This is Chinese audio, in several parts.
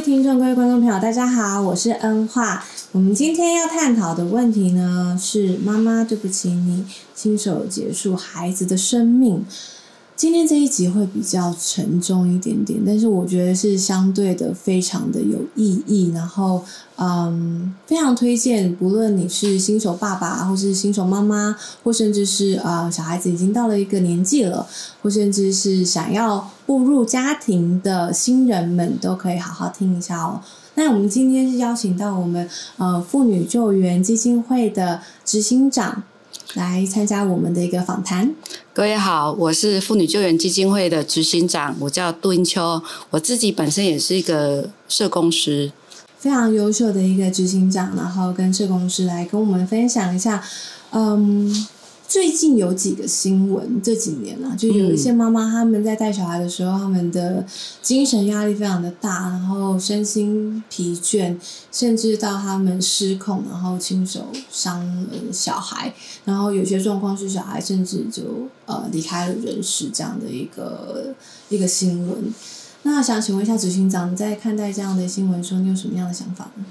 听众、各位观众朋友，大家好，我是恩化。我们今天要探讨的问题呢，是妈妈对不起你，亲手结束孩子的生命。今天这一集会比较沉重一点点，但是我觉得是相对的非常的有意义。然后，嗯，非常推荐，不论你是新手爸爸，或是新手妈妈，或甚至是啊小孩子已经到了一个年纪了，或甚至是想要步入家庭的新人们，都可以好好听一下哦。那我们今天是邀请到我们呃妇女救援基金会的执行长。来参加我们的一个访谈。各位好，我是妇女救援基金会的执行长，我叫杜英秋，我自己本身也是一个社工师，非常优秀的一个执行长，然后跟社工师来跟我们分享一下，嗯。最近有几个新闻，这几年啊，就有一些妈妈他们在带小孩的时候，他们的精神压力非常的大，然后身心疲倦，甚至到他们失控，然后亲手伤了小孩，然后有些状况是小孩甚至就呃离开了人世这样的一个一个新闻。那想请问一下执行长，在看待这样的新闻时候，你有什么样的想法呢？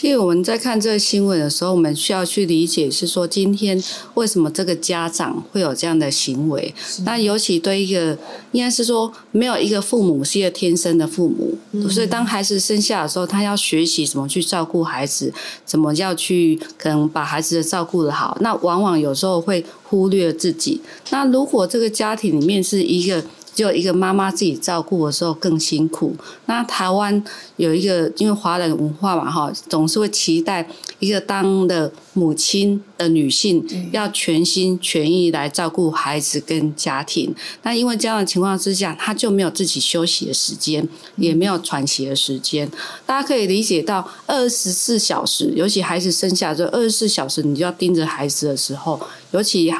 其实我们在看这个新闻的时候，我们需要去理解是说，今天为什么这个家长会有这样的行为？那尤其对一个，应该是说没有一个父母是一个天生的父母，所以当孩子生下的时候，他要学习怎么去照顾孩子，怎么要去可能把孩子的照顾的好。那往往有时候会忽略自己。那如果这个家庭里面是一个。就一个妈妈自己照顾的时候更辛苦。那台湾有一个，因为华人文化嘛，哈，总是会期待一个当的母亲的女性要全心全意来照顾孩子跟家庭。那因为这样的情况之下，她就没有自己休息的时间，也没有喘息的时间。大家可以理解到，二十四小时，尤其孩子生下之后，二十四小时你就要盯着孩子的时候，尤其。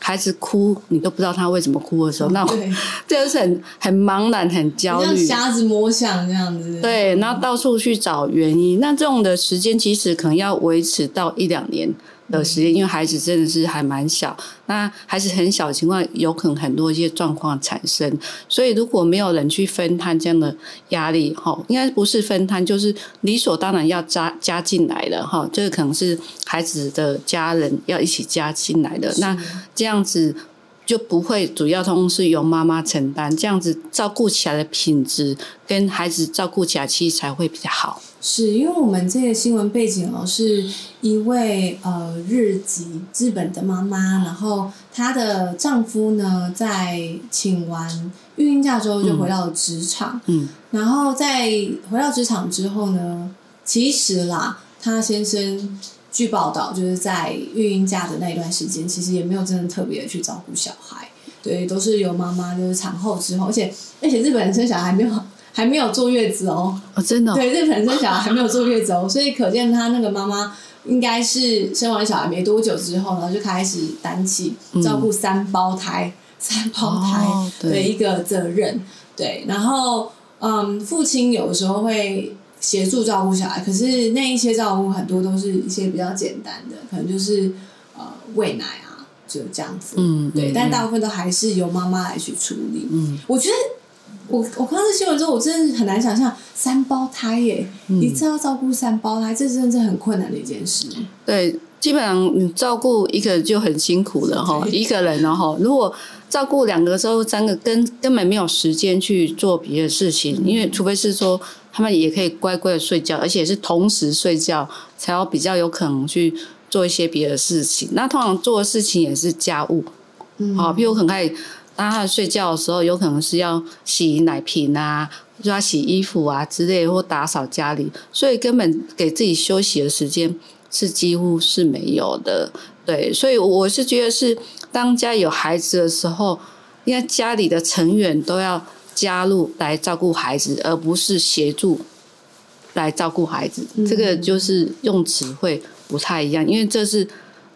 孩子哭，你都不知道他为什么哭的时候，那这 就是很很茫然、很焦虑，像瞎子摸象这样子。对，然后到处去找原因，那这种的时间其实可能要维持到一两年。的时间，因为孩子真的是还蛮小，那孩子很小的情况，有可能很多一些状况产生。所以如果没有人去分摊这样的压力，哈，应该不是分摊，就是理所当然要加加进来的，哈，这个可能是孩子的家人要一起加进来的。那这样子就不会主要通是由妈妈承担，这样子照顾起来的品质跟孩子照顾起来其实才会比较好。是因为我们这个新闻背景哦，是一位呃日籍日本的妈妈，然后她的丈夫呢在请完育婴假之后就回到了职场，嗯，然后在回到职场之后呢，其实啦，她先生据报道就是在育婴假的那一段时间，其实也没有真的特别的去照顾小孩，对，都是由妈妈就是产后之后，而且而且日本人生小孩没有。还没有坐月子哦，哦，真的，对，日本生小孩还没有坐月子哦，所以可见他那个妈妈应该是生完小孩没多久之后，然后就开始担起照顾三胞胎、三胞胎的一个责任，对，然后嗯，父亲有时候会协助照顾小孩，可是那一些照顾很多都是一些比较简单的，可能就是呃喂奶啊，就这样子，嗯，对，但大部分都还是由妈妈来去处理，嗯，我觉得。我我看到这新闻之后，我真的很难想象三胞胎耶，一次要照顾三胞胎，这真的是很困难的一件事。对，基本上你照顾一个就很辛苦了哈，一个人然后如果照顾两个之后，三个根根本没有时间去做别的事情，因为除非是说他们也可以乖乖的睡觉，而且是同时睡觉，才要比较有可能去做一些别的事情。那通常做的事情也是家务，好，譬如很爱。当他睡觉的时候，有可能是要洗奶瓶啊，就要洗衣服啊之类，或打扫家里，所以根本给自己休息的时间是几乎是没有的。对，所以我是觉得是当家有孩子的时候，应该家里的成员都要加入来照顾孩子，而不是协助来照顾孩子。这个就是用词会不太一样，因为这是。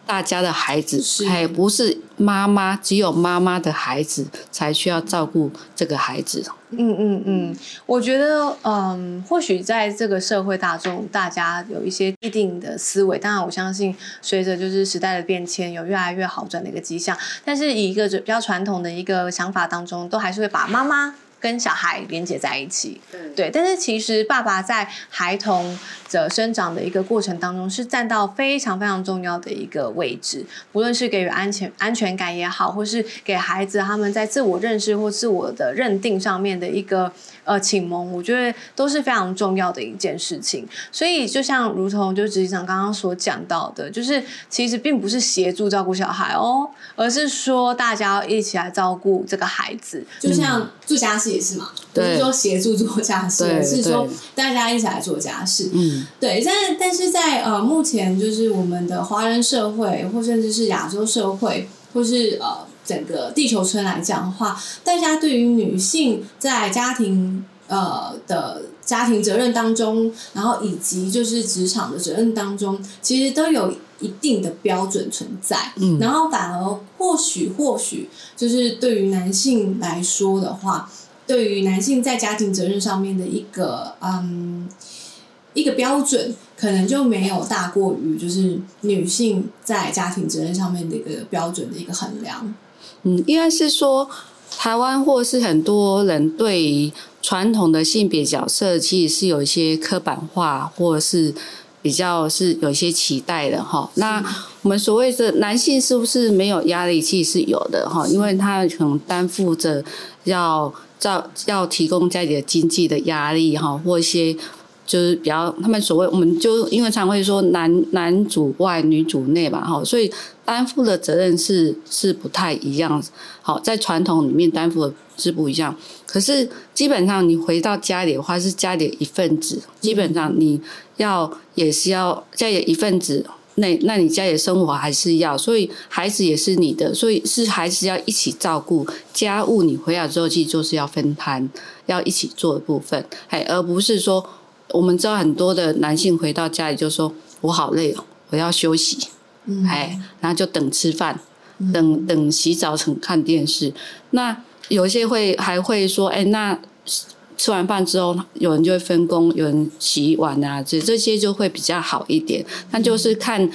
大家的孩子，还不是妈妈，只有妈妈的孩子才需要照顾这个孩子。嗯嗯嗯，我觉得，嗯，或许在这个社会大众，大家有一些既定的思维。当然，我相信随着就是时代的变迁，有越来越好转的一个迹象。但是，以一个比较传统的一个想法当中，都还是会把妈妈跟小孩连接在一起。对对，但是其实爸爸在孩童的生长的一个过程当中，是占到非常非常重要的一个位置。不论是给予安全安全感也好，或是给孩子他们在自我认识或自我的认定上面的一个呃启蒙，我觉得都是非常重要的一件事情。所以就像如同就执行长刚刚所讲到的，就是其实并不是协助照顾小孩哦，而是说大家要一起来照顾这个孩子。就像做家事也是嘛，不是对说协助做家事，而是说大家一起来做家事。嗯，对，但但是在呃目前就是我们的华人社会，或甚至是亚洲社会，或是呃整个地球村来讲的话，大家对于女性在家庭呃的家庭责任当中，然后以及就是职场的责任当中，其实都有一定的标准存在。嗯然后反而或许或许就是对于男性来说的话，对于男性在家庭责任上面的一个嗯一个标准，可能就没有大过于就是女性在家庭责任上面的一个标准的一个衡量。嗯，应该是说台湾或是很多人对于传统的性别角色，其实是有一些刻板化，或者是比较是有一些期待的哈。那我们所谓的男性是不是没有压力？其实是有的哈，因为他可能担负着要照要提供家里的经济的压力哈，或一些。就是比较，他们所谓，我们就因为常会说男男主外女主内嘛，哈，所以担负的责任是是不太一样。好，在传统里面担负的是不一样。可是基本上你回到家里的话，是家里的一份子，基本上你要也是要家里的一份子。那那你家里的生活还是要，所以孩子也是你的，所以是孩子要一起照顾家务。你回来之后，其实就是要分摊，要一起做的部分，哎，而不是说。我们知道很多的男性回到家里就说：“我好累哦，我要休息。”嗯，哎，然后就等吃饭，等等洗澡，等看电视。那有一些会还会说：“哎，那吃完饭之后，有人就会分工，有人洗碗啊，这这些就会比较好一点。那就是看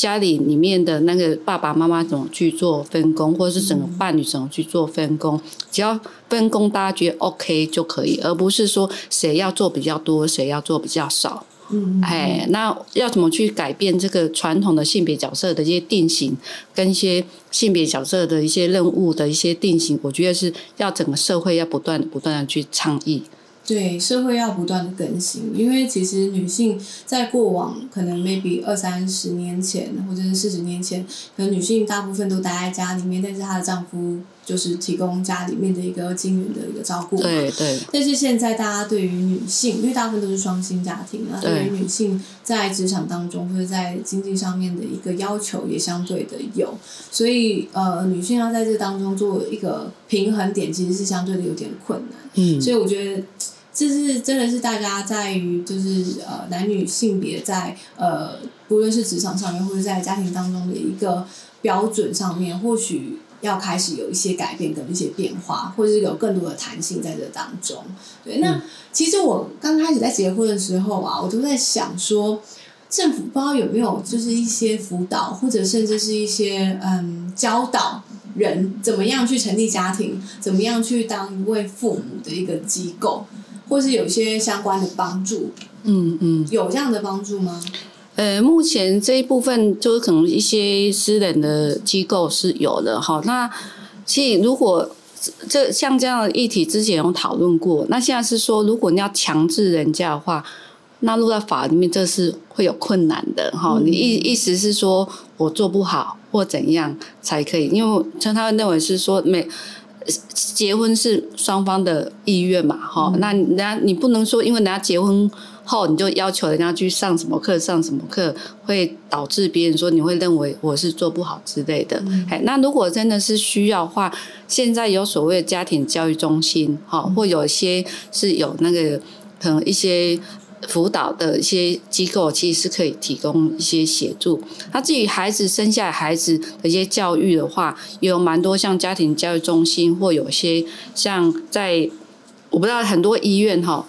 家里里面的那个爸爸妈妈怎么去做分工，或者是整个伴侣怎么去做分工。只要分工大家觉得 OK 就可以，而不是说谁要做比较多，谁要做比较少。嗯，哎，那要怎么去改变这个传统的性别角色的一些定型，跟一些性别角色的一些任务的一些定型？我觉得是要整个社会要不断、不断的去倡议。对，社会要不断的更新，因为其实女性在过往可能 maybe 二三十年前或者是四十年前，可能女性大部分都待在家里面，但是她的丈夫就是提供家里面的一个经营的一个照顾嘛。对对但是现在大家对于女性，因为大部分都是双薪家庭啊，对对于女性在职场当中或者在经济上面的一个要求也相对的有，所以呃，女性要在这当中做一个平衡点，其实是相对的有点困难。嗯，所以我觉得这是真的是大家在于就是呃男女性别在呃不论是职场上面或者在家庭当中的一个标准上面，或许要开始有一些改变跟一些变化，或者是有更多的弹性在这当中。对，那其实我刚开始在结婚的时候啊，我都在想说。政府不知道有没有就是一些辅导，或者甚至是一些嗯教导人怎么样去成立家庭，怎么样去当一位父母的一个机构，或是有一些相关的帮助，嗯嗯。有这样的帮助吗？呃，目前这一部分就是可能一些私人的机构是有的哈。那其实如果这像这样的议题之前有讨论过，那现在是说，如果你要强制人家的话，那落在法里面，这是会有困难的哈。嗯你意意思是说我做不好或怎样才可以？因为像他会认为是说每。结婚是双方的意愿嘛，哈、那人家你不能说，因为人家结婚后你就要求人家去上什么课，上什么课，会导致别人说你会认为我是做不好之类的。哎、那如果真的是需要的话，现在有所谓的家庭教育中心，哈、或有一些是有那个可能一些。辅导的一些机构其实是可以提供一些协助。那至于孩子生下孩子的一些教育的话，有蛮多像家庭教育中心，或有些像在我不知道很多医院哈，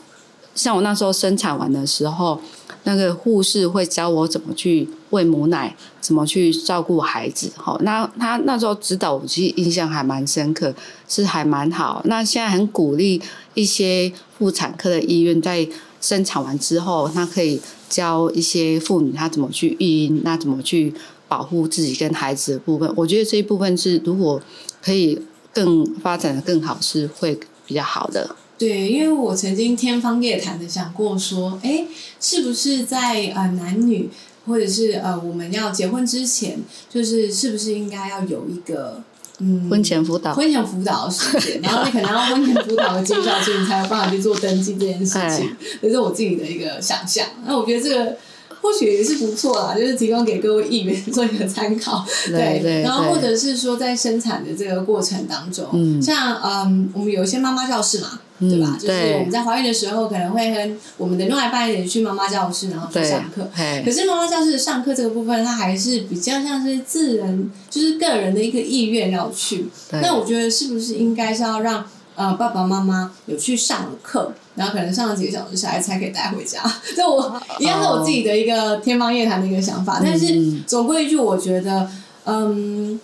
像我那时候生产完的时候，那个护士会教我怎么去喂母奶，怎么去照顾孩子。哈，那他那时候指导我，其实印象还蛮深刻，是还蛮好。那现在很鼓励一些妇产科的医院，在生产完之后，他可以教一些妇女她怎么去育婴，那怎么去保护自己跟孩子的部分。我觉得这一部分是如果可以更发展的更好，是会比较好的。对，因为我曾经天方夜谭的想过说，哎，是不是在呃男女或者是呃我们要结婚之前，就是是不是应该要有一个嗯婚前辅导，婚前辅导的时间，然后你可能要婚前辅导的介绍书，你才有办法去做登记这件事情，这是我自己的一个想象。那我觉得这个。或许也是不错啦，就是提供给各位议员做一个参考。对，然后或者是说在生产的这个过程当中，像嗯，我们有一些妈妈教室嘛，对吧？就是我们在怀孕的时候，可能会跟我们的另外一半也去妈妈教室，然后去上课。可是妈妈教室上课这个部分，它还是比较像是自人，就是个人的一个意愿要去。那我觉得是不是应该是要让？呃，爸爸妈妈有去上课，然后可能上了几个小时，小孩才可以带回家。这我一样是我自己的一个天方夜谭的一个想法，但是总归一句，我觉得，嗯，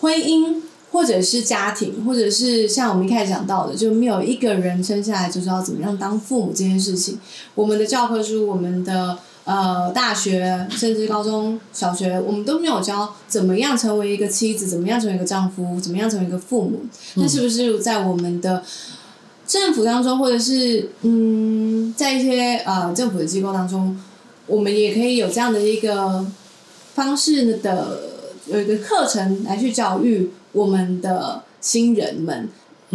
婚姻或者是家庭，或者是像我们一开始讲到的，就没有一个人生下来就知道怎么样当父母这件事情。我们的教科书，我们的。呃，大学甚至高中小学，我们都没有教怎么样成为一个妻子，怎么样成为一个丈夫，怎么样成为一个父母。那是不是在我们的政府当中，或者是嗯，在一些呃政府的机构当中，我们也可以有这样的一个方式的有一个课程来去教育我们的新人们。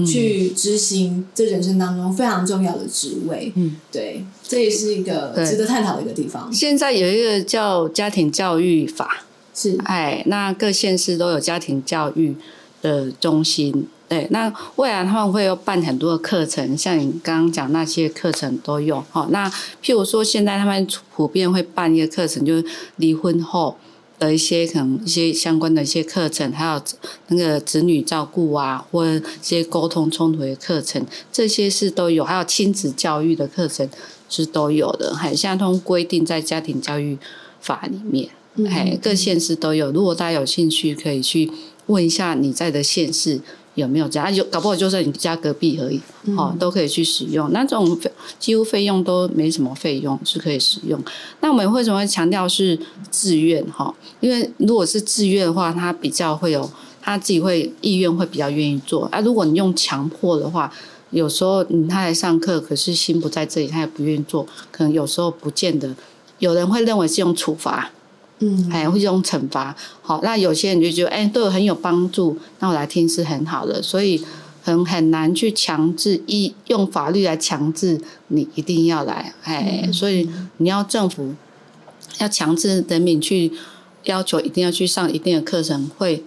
去执行这人生当中非常重要的职位，嗯，对，这也是一个值得探讨的一个地方。现在有一个叫家庭教育法，是，哎，那各县市都有家庭教育的中心，对，那未来他们会有办很多的课程，像你刚刚讲那些课程都有，哈，那譬如说现在他们普遍会办一个课程，就是离婚后。的一些可能一些相关的一些课程，还有那个子女照顾啊，或者一些沟通冲突的课程，这些是都有，还有亲子教育的课程是都有的，还相通规定在家庭教育法里面，哎，各县市都有。如果大家有兴趣，可以去问一下你在的县市。有没有这样？有搞不好就在你家隔壁而已，哦，都可以去使用。那这种几乎费用都没什么费用，是可以使用。那我们为什么会强调是自愿？哈，因为如果是自愿的话，他比较会有他自己会意愿会比较愿意做。啊，如果你用强迫的话，有时候你他来上课，可是心不在这里，他也不愿意做，可能有时候不见得。有人会认为是用处罚。嗯，哎，会用惩罚，好，那有些人就觉得，哎，对我很有帮助，那我来听是很好的，所以很很难去强制一用法律来强制你一定要来，哎，所以你要政府要强制人民去要求一定要去上一定的课程，会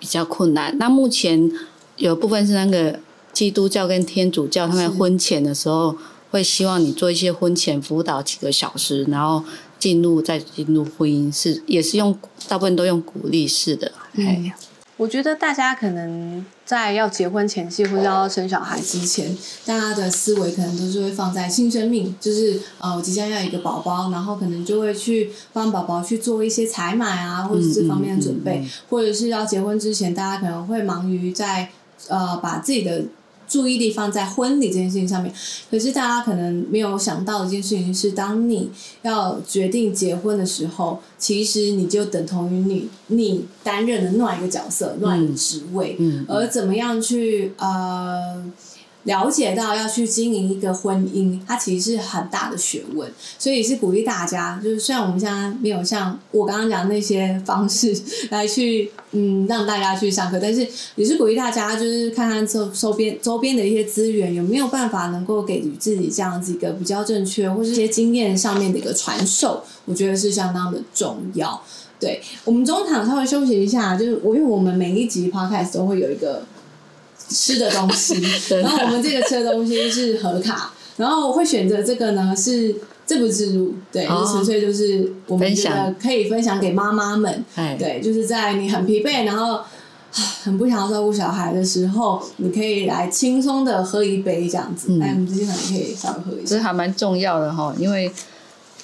比较困难。那目前有部分是那个基督教跟天主教，他们婚前的时候会希望你做一些婚前辅导几个小时，然后。进入再进入婚姻是也是用大部分都用鼓励式的。哎，我觉得大家可能在要结婚前夕或者要生小孩之前，大家的思维可能都是会放在新生命，就是呃我即将要一个宝宝，然后可能就会去帮宝宝去做一些采买啊，或者这方面的准备，或者是要结婚之前，大家可能会忙于在呃把自己的。注意力放在婚礼这件事情上面，可是大家可能没有想到一件事情是，当你要决定结婚的时候，其实你就等同于你你担任的另外一个角色、另外一个职位，而怎么样去呃。了解到要去经营一个婚姻，它其实是很大的学问，所以是鼓励大家。就是虽然我们现在没有像我刚刚讲那些方式来去，嗯，让大家去上课，但是也是鼓励大家，就是看看周周边周边的一些资源有没有办法能够给予自己这样子一个比较正确，或是一些经验上面的一个传授，我觉得是相当的重要。对我们中场稍微休息一下，就是我因为我们每一集 podcast 都会有一个。吃的东西，然后我们这个吃的东西是盒卡，然后我会选择这个呢，是这不自入，对，就纯粹就是我们觉得可以分享给妈妈们，对，就是在你很疲惫，然后 很不想要照顾小孩的时候，你可以来轻松的喝一杯这样子。嗯。哎、我们今天可能可以稍微喝一下。这还蛮重要的哈，因为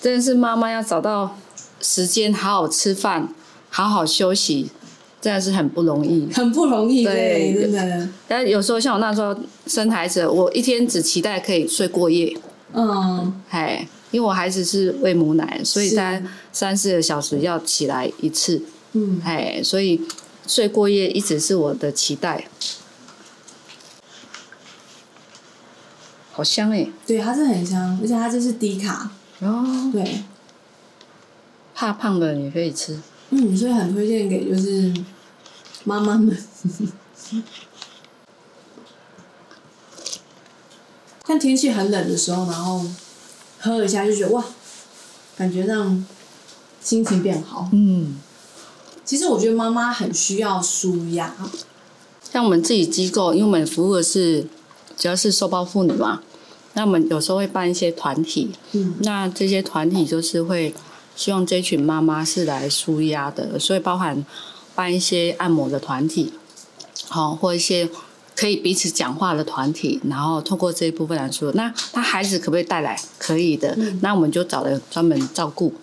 真的是妈妈要找到时间好好吃饭，好好休息，真的是很不容易。很不容易，对，对真的，但有时候像我那时候生孩子，我一天只期待可以睡过夜，嗯，哎，因为我孩子是喂母奶，所以他三四个小时要起来一次，嗯，哎，所以睡过夜一直是我的期待。好香哎！对，它是很香，而且它这是低卡，哦，对，怕胖的也可以吃。嗯，所以很推荐给就是妈妈们。像天气很冷的时候，然后喝一下就觉得哇，感觉让心情变好。嗯，其实我觉得妈妈很需要舒压，像我们自己机构，因为我们服务的是主要是受暴妇女嘛，那我们有时候会办一些团体，嗯那这些团体就是会希望这群妈妈是来舒压的，所以包含办一些按摩的团体，好、或一些可以彼此讲话的团体，然后透过这一部分来说，那他孩子可不可以带来？可以的，嗯那我们就找人专门照顾，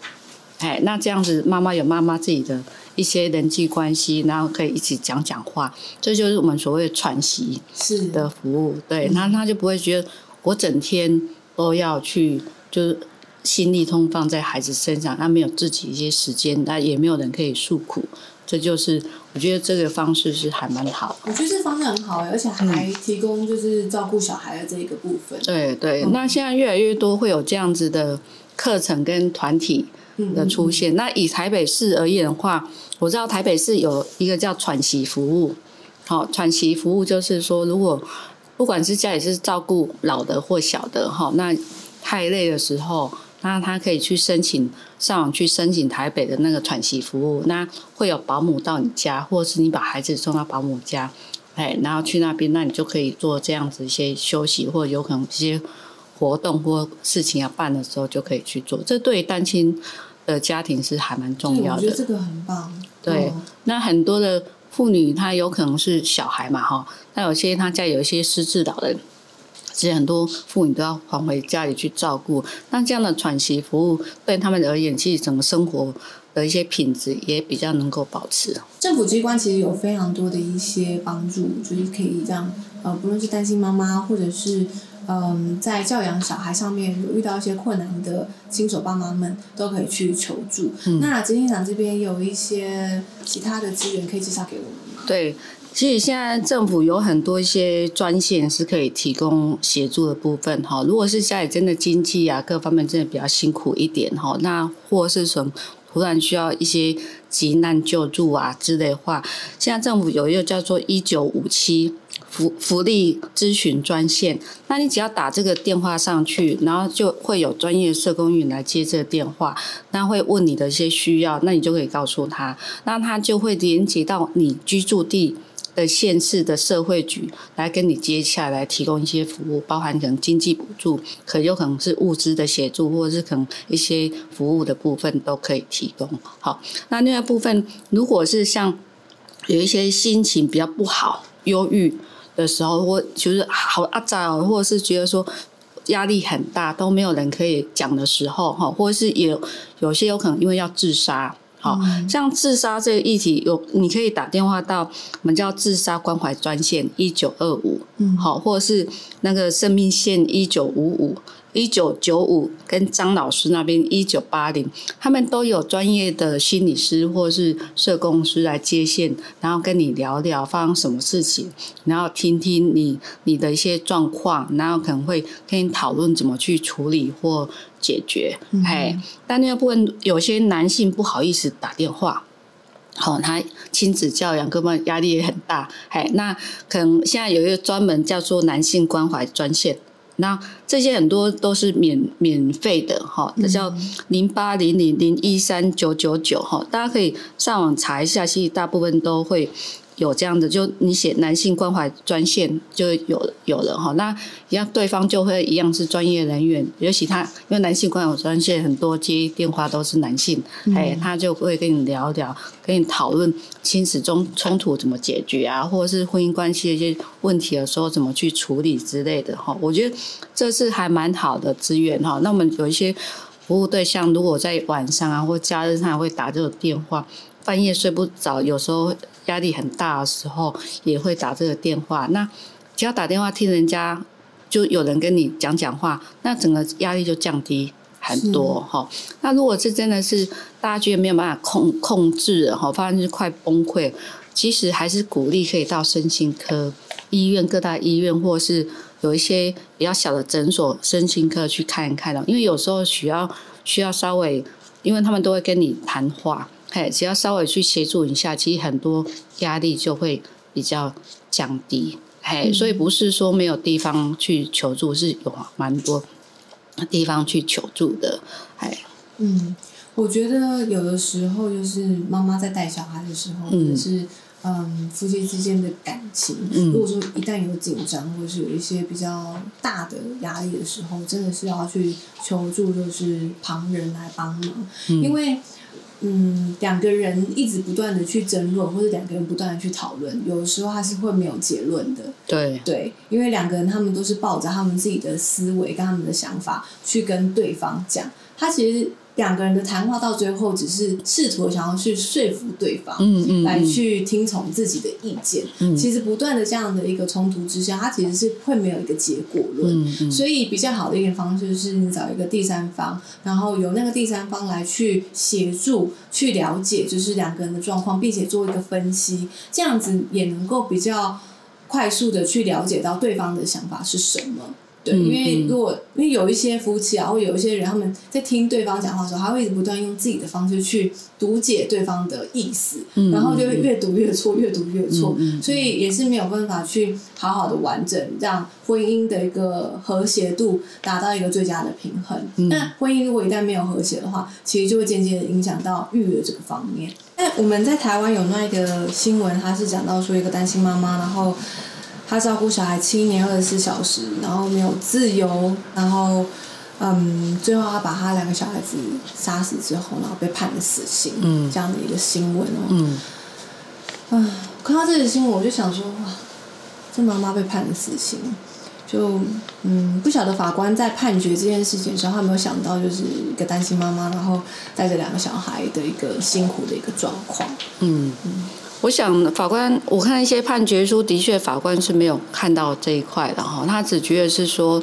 哎，那这样子妈妈有妈妈自己的一些人际关系，然后可以一起讲讲话，这就是我们所谓的喘息是的服务。对，那他就不会觉得我整天都要去，就是心力通放在孩子身上，他没有自己一些时间，那也没有人可以诉苦。这就是我觉得这个方式是还蛮好的。我觉得这方式很好欸而且还提供就是照顾小孩的这一个部分。对对，嗯那现在越来越多会有这样子的课程跟团体嗯的出现。那以台北市而言的话，我知道台北市有一个叫喘息服务。好、喘息服务就是说，如果不管是家里是照顾老的或小的哈，那太累的时候，那他可以去申请上网去申请台北的那个喘息服务，那会有保姆到你家，或者是你把孩子送到保姆家，哎，然后去那边，那你就可以做这样子一些休息，或者有可能一些活动或事情要办的时候就可以去做。这对于单亲的家庭是还蛮重，要的我觉得。这个很棒。对嗯那很多的妇女，她有可能是小孩嘛，哈，那有些她家有一些失智老人，其实很多妇女都要还回家里去照顾。那这样的喘息服务对他们而言，其实整个生活的一些品质也比较能够保持。政府机关其实有非常多的一些帮助，就是可以让呃，不论是单亲妈妈，或者是嗯，在教养小孩上面有遇到一些困难的新手爸妈们，都可以去求助。嗯那执行长这边有一些其他的资源可以介绍给我们吗？对，其实现在政府有很多一些专线是可以提供协助的部分哈。如果是家里真的经济啊各方面真的比较辛苦一点哈，那或是什么突然需要一些急难救助啊之类的话，现在政府有一个叫做一九五七。福福利咨询专线，那你只要打这个电话上去，然后就会有专业社工员来接这个电话，那会问你的一些需要，那你就可以告诉他，那他就会连接到你居住地的县市的社会局来跟你接洽，来提供一些服务，包含可能经济补助，可有可能是物资的协助，或者是可能一些服务的部分都可以提供。好，那另外部分如果是像有一些心情比较不好、忧郁的时候，或就是好阿杂，或者是觉得说压力很大，都没有人可以讲的时候，哈，或者是有有些有可能因为要自杀。好，像自杀这个议题，有你可以打电话到我们叫自杀关怀专线一九二五，嗯。好，或者是那个生命线一九五五、一九九五，跟张老师那边一九八零，他们都有专业的心理师或是社工师来接线，然后跟你聊聊发生什么事情，然后听听你你的一些状况，然后可能会跟你讨论怎么去处理或解决。哎、但那个部分有些男性不好意思打电话。好、他亲子教养各方面压力也很大，哎，那可能现在有一个专门叫做男性关怀专线，那这些很多都是免免费的哈，这叫零八零零零一三九九九哈，大家可以上网查一下，其实大部分都会有这样的，就你写男性关怀专线就有有了哈，那一样对方就会一样是专业人员，尤其他因为男性关怀专线很多接电话都是男性，哎，他就会跟你聊聊，跟你讨论亲子中冲突怎么解决啊，或者是婚姻关系的一些问题的时候怎么去处理之类的哈。我觉得这是还蛮好的资源哈。那我们有一些服务对象，如果在晚上啊或假日上会打这种电话，半夜睡不着，有时候。压力很大的时候，也会打这个电话。那只要打电话听人家，就有人跟你讲讲话，那整个压力就降低很多哈。那如果是真的是大家觉得没有办法控控制哈，发现是快崩溃，其实还是鼓励可以到身心科医院、各大医院，或是有一些比较小的诊所身心科去看一看的。因为有时候需要需要稍微，因为他们都会跟你谈话。嘿，只要稍微去协助一下，其实很多压力就会比较降低。嘿，所以不是说没有地方去求助，是有蛮多地方去求助的。哎，嗯，我觉得有的时候就是妈妈在带小孩的时候，或者是嗯夫妻之间的感情，如果说一旦有紧张，或者是有一些比较大的压力的时候，真的是要去求助，就是旁人来帮忙，因为。嗯，两个人一直不断的去争论，或者两个人不断的去讨论，有的时候他是会没有结论的。对对，因为两个人他们都是抱着他们自己的思维跟他们的想法去跟对方讲，他其实。两个人的谈话到最后，只是试图想要去说服对方，嗯嗯，来去听从自己的意见。嗯，其实不断的这样的一个冲突之下，它其实是会没有一个结果论。嗯嗯，所以比较好的一个方式是你找一个第三方，然后由那个第三方来去协助、去了解，就是两个人的状况，并且做一个分析，这样子也能够比较快速的去了解到对方的想法是什么。对，因为如果因为有一些夫妻啊，或有一些人，他们在听对方讲话的时候，他会一直不断用自己的方式去读解对方的意思，然后就会越读越错，越读越错，所以也是没有办法去好好的完整让婚姻的一个和谐度达到一个最佳的平衡。那婚姻如果一旦没有和谐的话，其实就会间接的影响到育儿这个方面。那我们在台湾有那一个新闻，他是讲到说一个单亲妈妈，然后。他照顾小孩七年二十四小时，然后没有自由，然后，嗯，最后他把他两个小孩子杀死之后，然后被判了死刑，嗯，这样的一个新闻哦，嗯，啊，看到这个新闻我就想说，哇，这妈妈被判了死刑，就，嗯，不晓得法官在判决这件事情的时候，他有没有想到就是一个单亲妈妈，然后带着两个小孩的一个辛苦的一个状况，嗯。嗯。我想法官，我看一些判决书，的确法官是没有看到这一块的哈。他只觉得是说，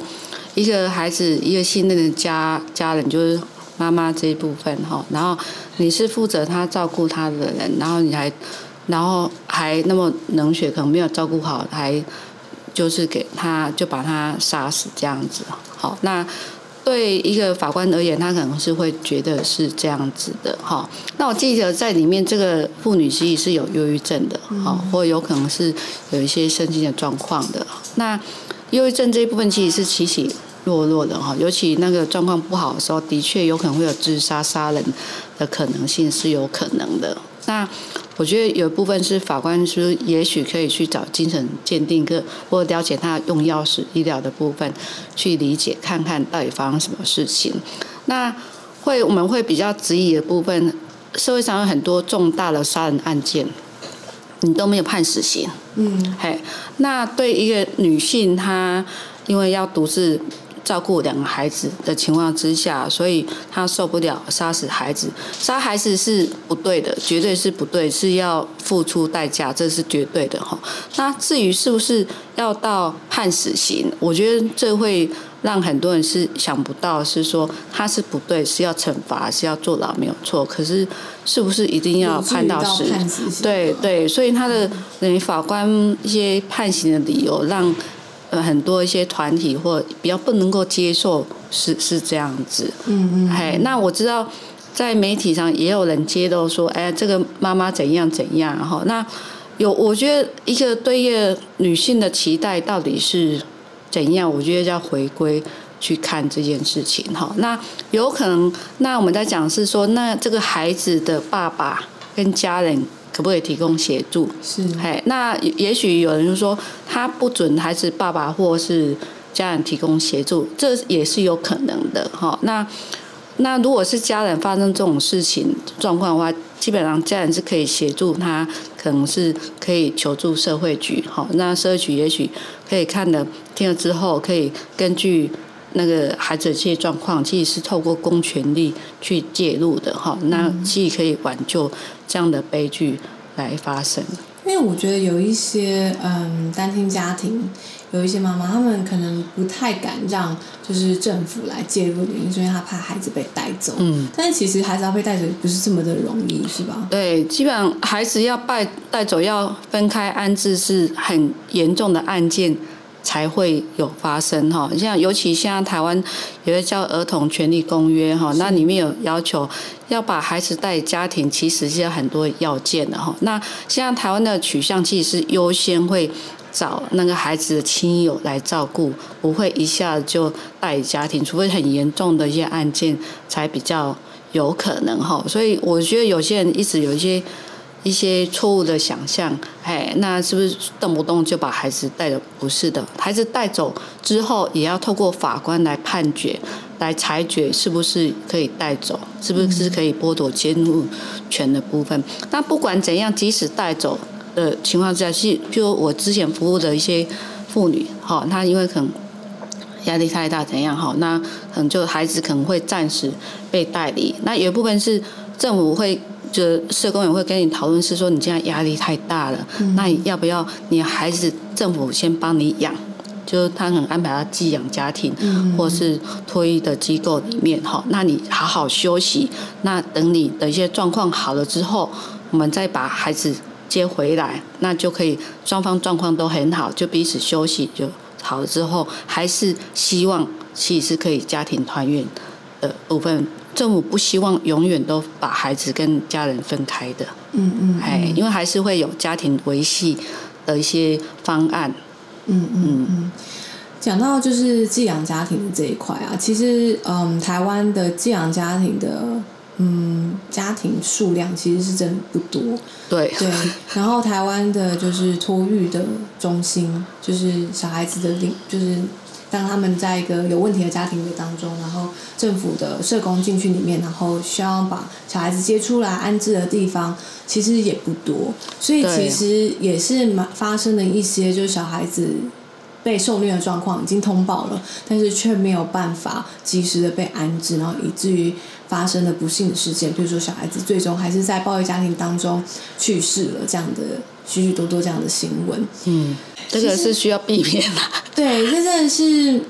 一个孩子一个信任的家家人，就是妈妈这一部分哈。然后你是负责他照顾他的人，然后你还，然后还那么冷血，可能没有照顾好，还就是给他就把他杀死这样子。好，那。对一个法官而言，他可能是会觉得是这样子的哈。那我记得在里面，这个妇女其实是有忧郁症的哈，或有可能是有一些身心的状况的。那忧郁症这一部分其实是起起落落的哈，尤其那个状况不好的时候，的确有可能会有自杀杀人的可能性是有可能的。那我觉得有一部分是法官说，也许可以去找精神鉴定科，或了解他用药时医疗的部分，去理解看看到底发生什么事情。那会我们会比较质疑的部分，社会上有很多重大的杀人案件，你都没有判死刑。嗯，嘿，那对一个女性，她因为要独自。照顾两个孩子的情况之下，所以他受不了杀死孩子。杀孩子是不对的，绝对是不对，是要付出代价，这是绝对的哈。那至于是不是要到判死刑，我觉得这会让很多人是想不到，是说他是不对，是要惩罚，是要坐牢没有错。可是是不是一定要判到死？对对，所以他的等于法官一些判刑的理由让。呃，很多一些团体或比较不能够接受，是是这样子。嗯嗯。嘿，那我知道在媒体上也有人揭露说，哎，这个妈妈怎样怎样。哈，那有我觉得一个对一个女性的期待到底是怎样？我觉得要回归去看这件事情。哈，那有可能，那我们在讲是说，那这个孩子的爸爸跟家人可不可以提供协助？是，嘿，那也许有人说他不准孩子爸爸或是家人提供协助，这也是有可能的哈。那那如果是家人发生这种事情状况的话，基本上家人是可以协助他，可能是可以求助社会局哈。那社会局也许可以看了听了之后，可以根据。那个孩子的这些状况，其实是透过公权力去介入的哈，那既可以挽救这样的悲剧来发生。因为我觉得有一些嗯单亲家庭，有一些妈妈，他们可能不太敢让就是政府来介入，原因是因为他怕孩子被带走。嗯，但是其实孩子要被带走不是这么的容易，是吧？对，基本上孩子要带带走要分开安置是很严重的案件。才会有发生哈，像尤其现在台湾有个叫《儿童权利公约》哈，那里面有要求要把孩子带家庭，其实是有很多要件的哈。那现在台湾的取向其实是优先会找那个孩子的亲友来照顾，不会一下子就带家庭，除非很严重的一些案件才比较有可能哈。所以我觉得有些人一直有一些。一些错误的想象，哎，那是不是动不动就把孩子带走？不是的，孩子带走之后，也要透过法官来判决，来裁决是不是可以带走，是不是可以剥夺监护权的部分。那不管怎样，即使带走的情况下，是，譬如我之前服务的一些妇女，哈，她因为可能压力太大，怎样，哈，那可能就孩子可能会暂时被带离。那有一部分是政府会。就社工也会跟你讨论，是说你现在压力太大了，那你要不要你孩子政府先帮你养？就是他可能安排他寄养家庭，或是托育的机构里面哈。那你好好休息，那等你的一些状况好了之后，我们再把孩子接回来，那就可以双方状况都很好，就彼此休息就好了之后，还是希望其实是可以家庭团圆的部分。政府不希望永远都把孩子跟家人分开的，嗯嗯，哎，因为还是会有家庭维系的一些方案，嗯嗯嗯。讲到就是寄养家庭的这一块啊，其实嗯，台湾的寄养家庭的嗯家庭数量其实是真的不多，对对。然后台湾的就是托育的中心，就是小孩子的领就是。当他们在一个有问题的家庭的当中，然后政府的社工进去里面，然后需要把小孩子接出来安置的地方，其实也不多，所以其实也是蛮发生了一些，就是小孩子被受虐的状况已经通报了，但是却没有办法及时的被安置，然后以至于发生了不幸的事件，比如说小孩子最终还是在暴力家庭当中去世了，这样的许许多多这样的新闻。嗯。这个是需要避免的。对，这真的是，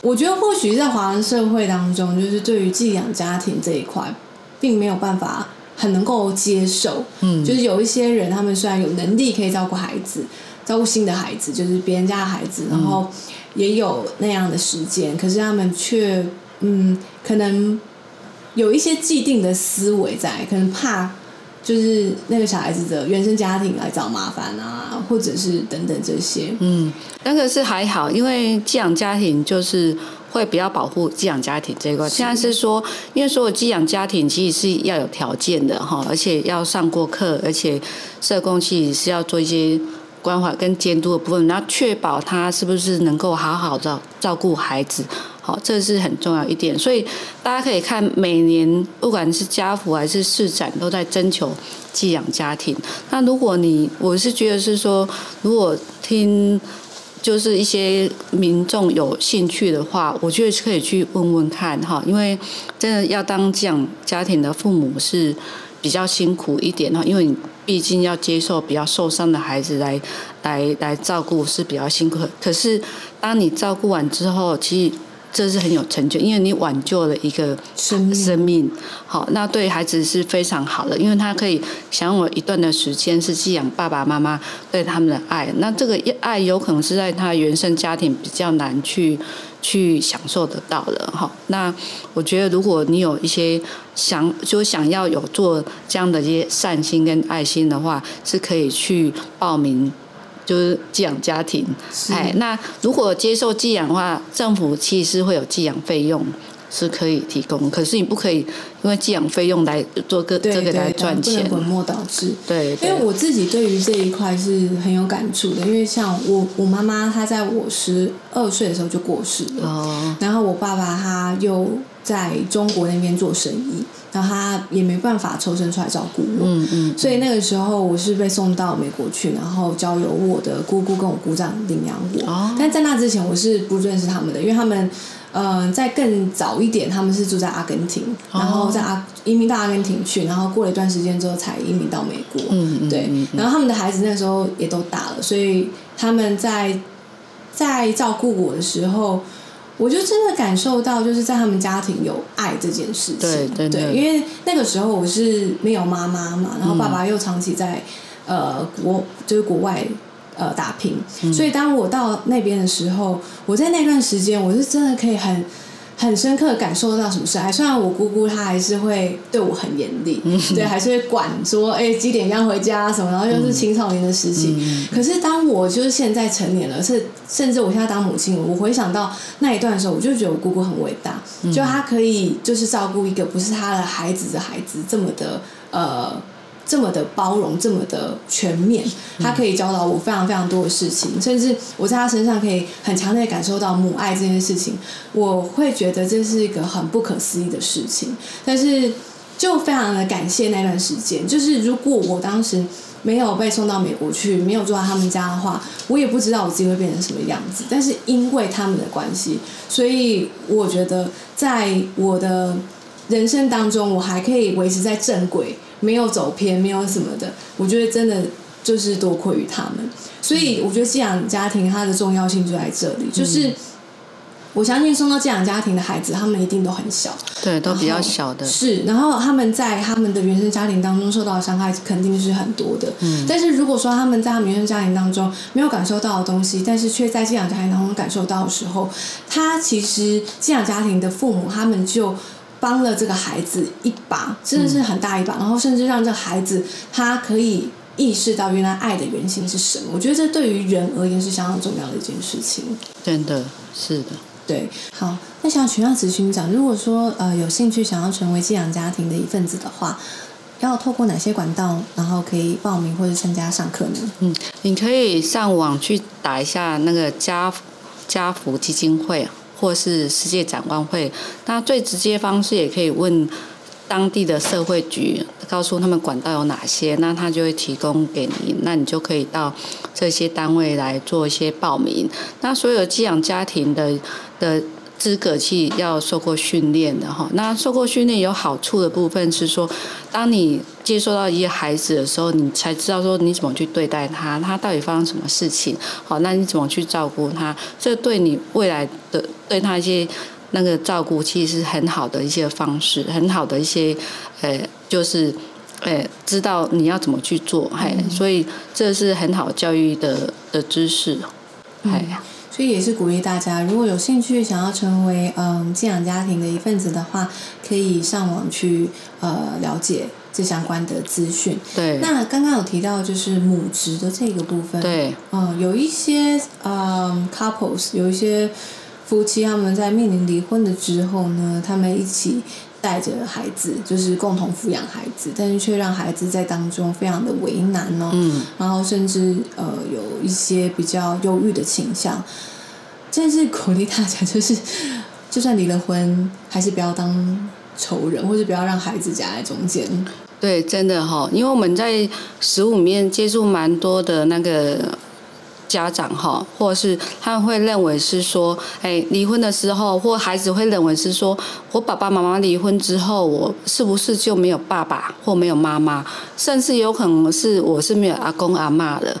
我觉得或许在华人社会当中，就是对于寄养家庭这一块，并没有办法很能够接受。嗯，就是有一些人，他们虽然有能力可以照顾孩子，照顾新的孩子，就是别人家的孩子，然后也有那样的时间，可是他们却，嗯，可能有一些既定的思维在，可能怕。就是那个小孩子的原生家庭来找麻烦啊，或者是等等这些。嗯，那个是还好，因为寄养家庭就是会比较保护寄养家庭这一块。现在是说，因为所有寄养家庭其实是要有条件的哈，而且要上过课，而且社工其实是要做一些关怀跟监督的部分，然后确保他是不是能够好好照照顾孩子。好，这是很重要一点，所以大家可以看每年不管是家福还是市展都在征求寄养家庭。那如果你我是觉得是说，如果听就是一些民众有兴趣的话，我觉得可以去问问看哈，因为真的要当寄养家庭的父母是比较辛苦一点哈，因为你毕竟要接受比较受伤的孩子来来来照顾是比较辛苦。可是当你照顾完之后，其实这是很有成就，因为你挽救了一个生命，好，那对孩子是非常好的，因为他可以享有一段的时间是寄养爸爸妈妈对他们的爱，那这个爱有可能是在他原生家庭比较难去去享受得到的，哈。那我觉得如果你有一些想就想要有做这样的一些善心跟爱心的话，是可以去报名。就是寄养家庭，哎，那如果接受寄养的话，政府其实会有寄养费用，是可以提供，可是你不可以因为寄养费用来做个这个来赚钱，本末倒置。对，因为我自己对于这一块是很有感触的，因为像我我妈妈她在我十二岁的时候就过世了，哦，然后我爸爸他又在中国那边做生意。然后他也没办法抽身出来照顾我，嗯嗯，所以那个时候我是被送到美国去，然后交由我的姑姑跟我姑丈领养我。哦，但在那之前我是不认识他们的，因为他们，呃，在更早一点，他们是住在阿根廷，然后在阿移民到阿根廷去，然后过了一段时间之后才移民到美国。嗯嗯，对。然后他们的孩子那时候也都大了，所以他们在在照顾我的时候。我就真的感受到，就是在他们家庭有爱这件事情。对对，因为那个时候我是没有妈妈嘛，然后爸爸又长期在呃国就是国外呃打拼，所以当我到那边的时候，我在那段时间我是真的可以很。很深刻感受到什么事？还虽然我姑姑她还是会对我很严厉，对，还是会管说，哎，几点要回家什么？然后又是青少年的事情。可是当我就是现在成年了，是甚至我现在当母亲，我回想到那一段的时候，我就觉得我姑姑很伟大，就她可以就是照顾一个不是她的孩子的孩子这么的呃。这么的包容，这么的全面，他可以教导我非常非常多的事情，甚至我在他身上可以很强烈感受到母爱这件事情，我会觉得这是一个很不可思议的事情。但是就非常的感谢那段时间，就是如果我当时没有被送到美国去，没有住在他们家的话，我也不知道我自己会变成什么样子。但是因为他们的关系，所以我觉得在我的人生当中，我还可以维持在正轨。没有走偏，没有什么的，我觉得真的就是多亏于他们。所以我觉得寄养家庭它的重要性就在这里，就是我相信送到寄养家庭的孩子，他们一定都很小，对，都比较小的。是，然后他们在他们的原生家庭当中受到的伤害肯定是很多的。嗯，但是如果说他们在他们原生家庭当中没有感受到的东西，但是却在寄养家庭当中感受到的时候，他其实寄养家庭的父母他们就。帮了这个孩子一把，真的是很大一把，然后甚至让这孩子他可以意识到原来爱的原型是什么。我觉得这对于人而言是相当重要的一件事情。真的是的，对。好，那想请教咨询长，如果说呃有兴趣想要成为寄养家庭的一份子的话，要透过哪些管道，然后可以报名或者参加上课呢？嗯，你可以上网去打一下那个家家福基金会。或是世界展望会，那最直接方式也可以问当地的社会局，告诉他们管道有哪些，那他就会提供给你，那你就可以到这些单位来做一些报名。那所有寄养家庭的的。资格去要受过训练的哈，那受过训练有好处的部分是说，当你接受到一些孩子的时候，你才知道说你怎么去对待他，他到底发生什么事情，好，那你怎么去照顾他，这对你未来的对他一些那个照顾，其实是很好的一些方式，很好的一些，呃，就是，呃，知道你要怎么去做，嘿，所以这是很好教育的的知识，哎。所以也是鼓励大家，如果有兴趣想要成为嗯寄养家庭的一份子的话，可以上网去呃了解这相关的资讯。对。那刚刚有提到就是母职的这个部分。对。嗯，有一些嗯 couples，有一些夫妻他们在面临离婚的之后呢，他们一起。带着孩子，就是共同抚养孩子，但是却让孩子在当中非常的为难哦。嗯。然后甚至呃有一些比较忧郁的倾向，真是鼓励大家，就是就算离了婚，还是不要当仇人，或者不要让孩子夹在中间。对，真的哈，因为我们在十五面接触蛮多的那个。家长哈，或是他们会认为是说，哎，离婚的时候，或孩子会认为是说，我爸爸妈妈离婚之后，我是不是就没有爸爸或没有妈妈，甚至有可能是我是没有阿公阿妈的。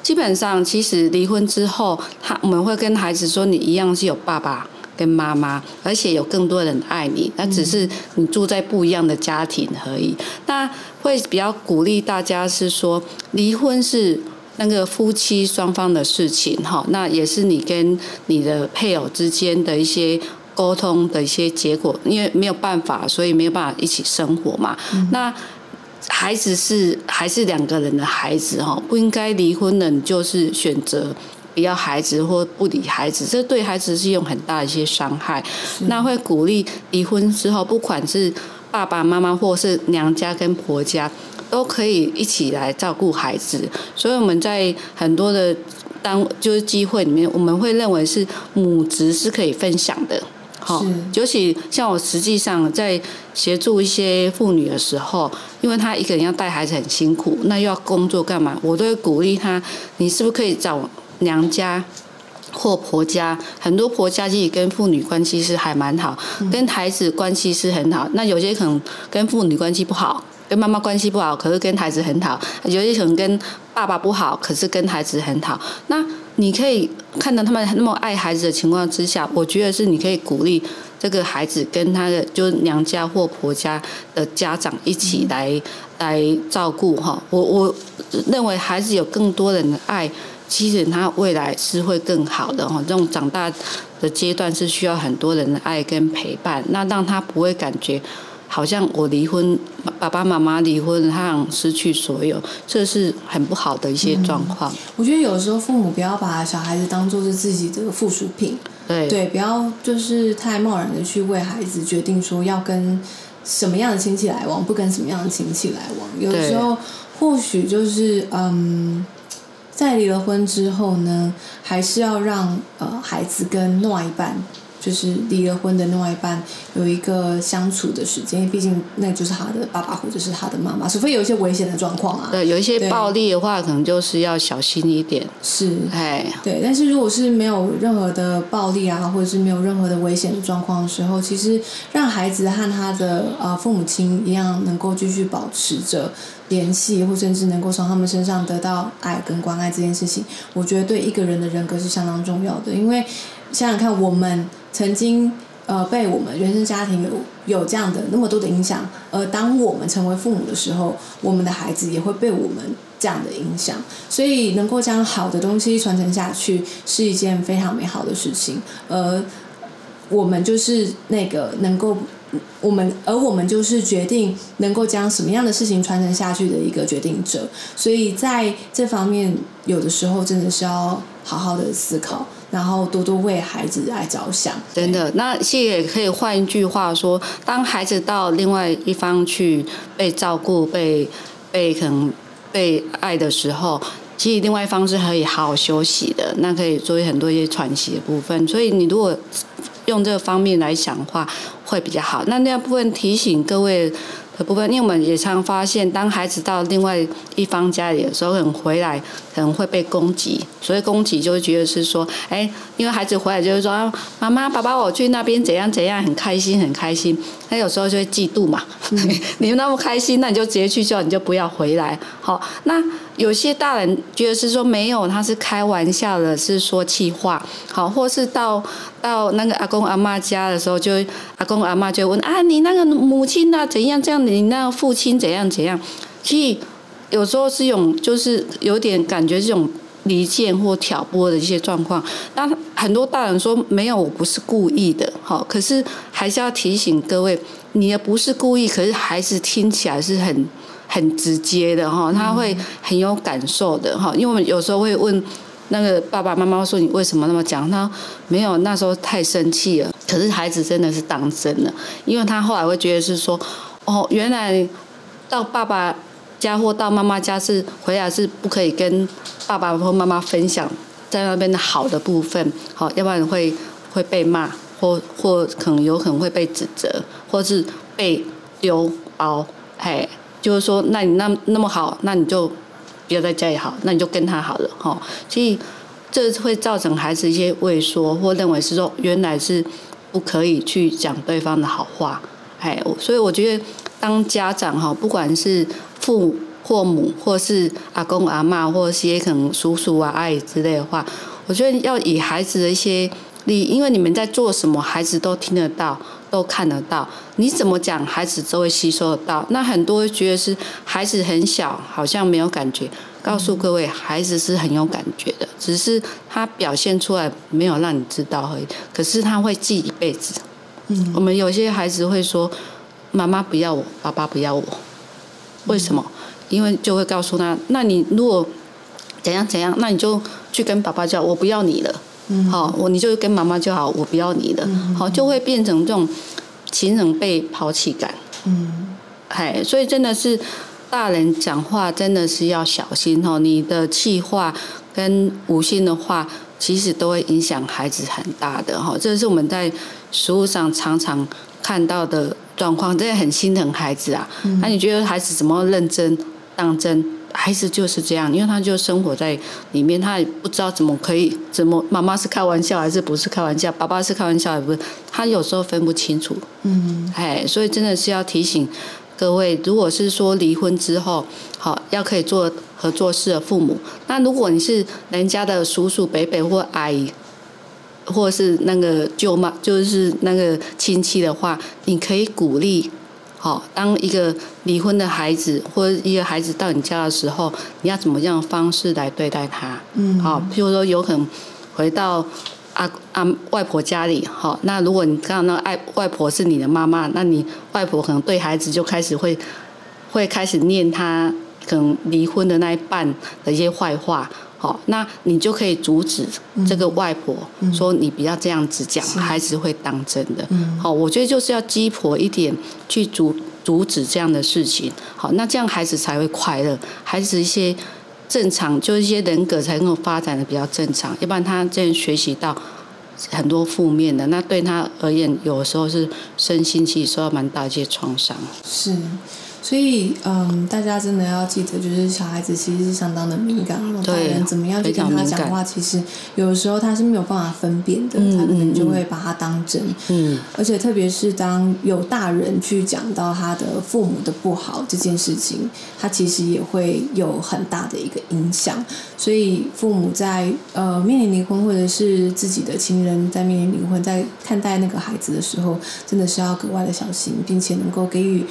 基本上，其实离婚之后，他我们会跟孩子说，你一样是有爸爸跟妈妈，而且有更多人爱你，那只是你住在不一样的家庭而已。那会比较鼓励大家是说，离婚是。那个夫妻双方的事情，哈，那也是你跟你的配偶之间的一些沟通的一些结果，因为没有办法，所以没有办法一起生活嘛。那孩子是还是两个人的孩子，哈，不应该离婚的，你就是选择不要孩子或不理孩子，这对孩子是有很大的一些伤害。那会鼓励离婚之后，不管是爸爸妈妈或是娘家跟婆家，都可以一起来照顾孩子。所以我们在很多的单就是机会里面，我们会认为是母职是可以分享的。好，尤其像我实际上在协助一些妇女的时候，因为她一个人要带孩子很辛苦，那又要工作干嘛？我都会鼓励她，你是不是可以找娘家或婆家？很多婆家其实跟妇女关系是还蛮好，跟孩子关系是很好。那有些可能跟妇女关系不好，跟妈妈关系不好，可是跟孩子很好；有些可能跟爸爸不好，可是跟孩子很好。那你可以看到他们那么爱孩子的情况之下，我觉得是你可以鼓励这个孩子跟他的就是娘家或婆家的家长一起来来照顾哈。我我认为孩子有更多人的爱，其实他未来是会更好的哈。这种长大的阶段是需要很多人的爱跟陪伴，那让他不会感觉。好像我离婚，爸爸妈妈离婚，他想失去所有，这是很不好的一些状况。我觉得有时候父母不要把小孩子当做是自己的附属品，对对，不要就是太贸然的去为孩子决定说要跟什么样的亲戚来往，不跟什么样的亲戚来往。有的时候或许就是嗯，在离了婚之后呢，还是要让呃孩子跟另外一半。就是离了婚的另外一半有一个相处的时间，毕竟那就是他的爸爸或者是他的妈妈，除非有一些危险的状况啊。对，有一些暴力的话，可能就是要小心一点。是，哎，对。但是如果是没有任何的暴力啊，或者是没有任何的危险的状况的时候，其实让孩子和他的呃父母亲一样，能够继续保持着联系，或甚至能够从他们身上得到爱跟关爱这件事情，我觉得对一个人的人格是相当重要的。因为想想看，我们。曾经呃被我们原生家庭有有这样的那么多的影响，而当我们成为父母的时候，我们的孩子也会被我们这样的影响，所以能够将好的东西传承下去是一件非常美好的事情，而我们就是那个能够我们而我们就是决定能够将什么样的事情传承下去的一个决定者，所以在这方面有的时候真的是要好好的思考。然后多多为孩子来着想，真的。那其实也可以换一句话说，当孩子到另外一方去被照顾、被被可能被爱的时候，其实另外一方是可以好好休息的，那可以做很多一些喘息的部分。所以你如果用这个方面来想的话，会比较好。那那部分提醒各位。的部分，因为我们也常发现，当孩子到另外一方家里的时候，可能回来可能会被攻击。所以攻击就会觉得是说，哎，因为孩子回来就是说，妈妈、爸爸，我去那边怎样怎样，很开心，很开心。他有时候就会嫉妒嘛，你们那么开心，那你就直接去叫，你就不要回来。好，那有些大人觉得是说没有，他是开玩笑的，是说气话。好，或是到到那个阿公阿妈家的时候，就阿公阿妈就问啊，你那个母亲啊怎样这样？你那个父亲怎样怎样？其实有时候是用，就是有点感觉这种离间或挑拨的一些状况。那很多大人说没有，我不是故意的。好，可是还是要提醒各位，你也不是故意，可是孩子听起来是很很直接的哈，他会很有感受的哈。因为我们有时候会问那个爸爸妈妈说你为什么那么讲？他没有，那时候太生气了。可是孩子真的是当真了，因为他后来会觉得是说。哦，原来到爸爸家或到妈妈家是回来是不可以跟爸爸或妈妈分享在那边的好的部分，好，要不然会会被骂，或或可能有可能会被指责，或是被丢包，嘿，就是说，那你那那么好，那你就不要在家里好，那你就跟他好了，哈，所以这会造成孩子一些畏缩，或认为是说原来是不可以去讲对方的好话。哎，所以我觉得当家长哈，不管是父母或母，或是阿公阿妈，或是些可能叔叔啊、阿姨之类的话，我觉得要以孩子的一些利，因为你们在做什么，孩子都听得到，都看得到。你怎么讲，孩子都会吸收得到。那很多觉得是孩子很小，好像没有感觉。告诉各位，孩子是很有感觉的，只是他表现出来没有让你知道而已。可是他会记一辈子。嗯，我们有些孩子会说：“妈妈不要我，爸爸不要我。”为什么？因为就会告诉他：“那你如果怎样怎样，那你就去跟爸爸叫，我不要你了。嗯，好，我你就跟妈妈就好，我不要你了。好，就会变成这种情人被抛弃感。嗯，哎，所以真的是大人讲话真的是要小心哦。你的气话跟无心的话，其实都会影响孩子很大的哈。这是我们在食物上常常看到的状况，真的很心疼孩子啊。那你觉得孩子怎么认真当真？孩子就是这样，因为他就生活在里面，他也不知道怎么可以怎么妈妈是开玩笑还是不是开玩笑，爸爸是开玩笑也不是，他有时候分不清楚。嗯，哎，所以真的是要提醒各位，如果是说离婚之后，好要可以做合作式的父母，那如果你是人家的叔叔、伯伯或阿姨，或是那个舅妈，就是那个亲戚的话，你可以鼓励。好，当一个离婚的孩子或者一个孩子到你家的时候，你要怎么样方式来对待他？嗯，好，譬如说有可能回到阿阿外婆家里，好，那如果你看到那爱外婆是你的妈妈，那你外婆可能对孩子就开始会会开始念他可能离婚的那一半的一些坏话。好，那你就可以阻止这个外婆说你不要这样子讲，孩子会当真的。好，我觉得就是要鸡婆一点去阻阻止这样的事情。好，那这样孩子才会快乐，孩子一些正常，就一些人格才能够发展的比较正常。要不然他这样学习到很多负面的，那对他而言，有时候是身心其实受到蛮大一些创伤。是。所以，嗯，大家真的要记得，就是小孩子其实是相当的敏感，大人怎么样去跟他讲话，其实有的时候他是没有办法分辨的，他可能就会把他当真。嗯，而且特别是当有大人去讲到他的父母的不好这件事情，他其实也会有很大的一个影响。所以，父母在呃面临离婚，或者是自己的亲人在面临离婚，在看待那个孩子的时候，真的是要格外的小心，并且能够给予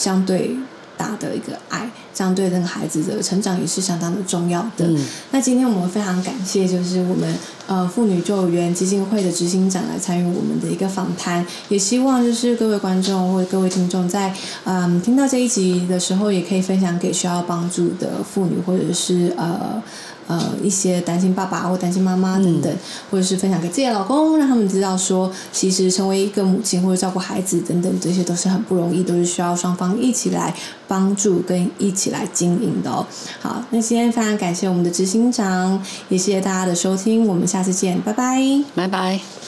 相对。大的一个爱，这样对那个孩子的成长也是相当的重要的。那今天我们非常感谢，就是我们呃妇女救援基金会的执行长来参与我们的一个访谈，也希望就是各位观众或者各位听众在嗯听到这一集的时候，也可以分享给需要帮助的妇女或者是呃。呃，一些担心爸爸或担心妈妈等等，或者是分享给自己的老公，让他们知道说，其实成为一个母亲或者照顾孩子等等，这些都是很不容易，都是需要双方一起来帮助跟一起来经营的哦。好，那今天非常感谢我们的执行长，也谢谢大家的收听，我们下次见，拜拜，拜拜。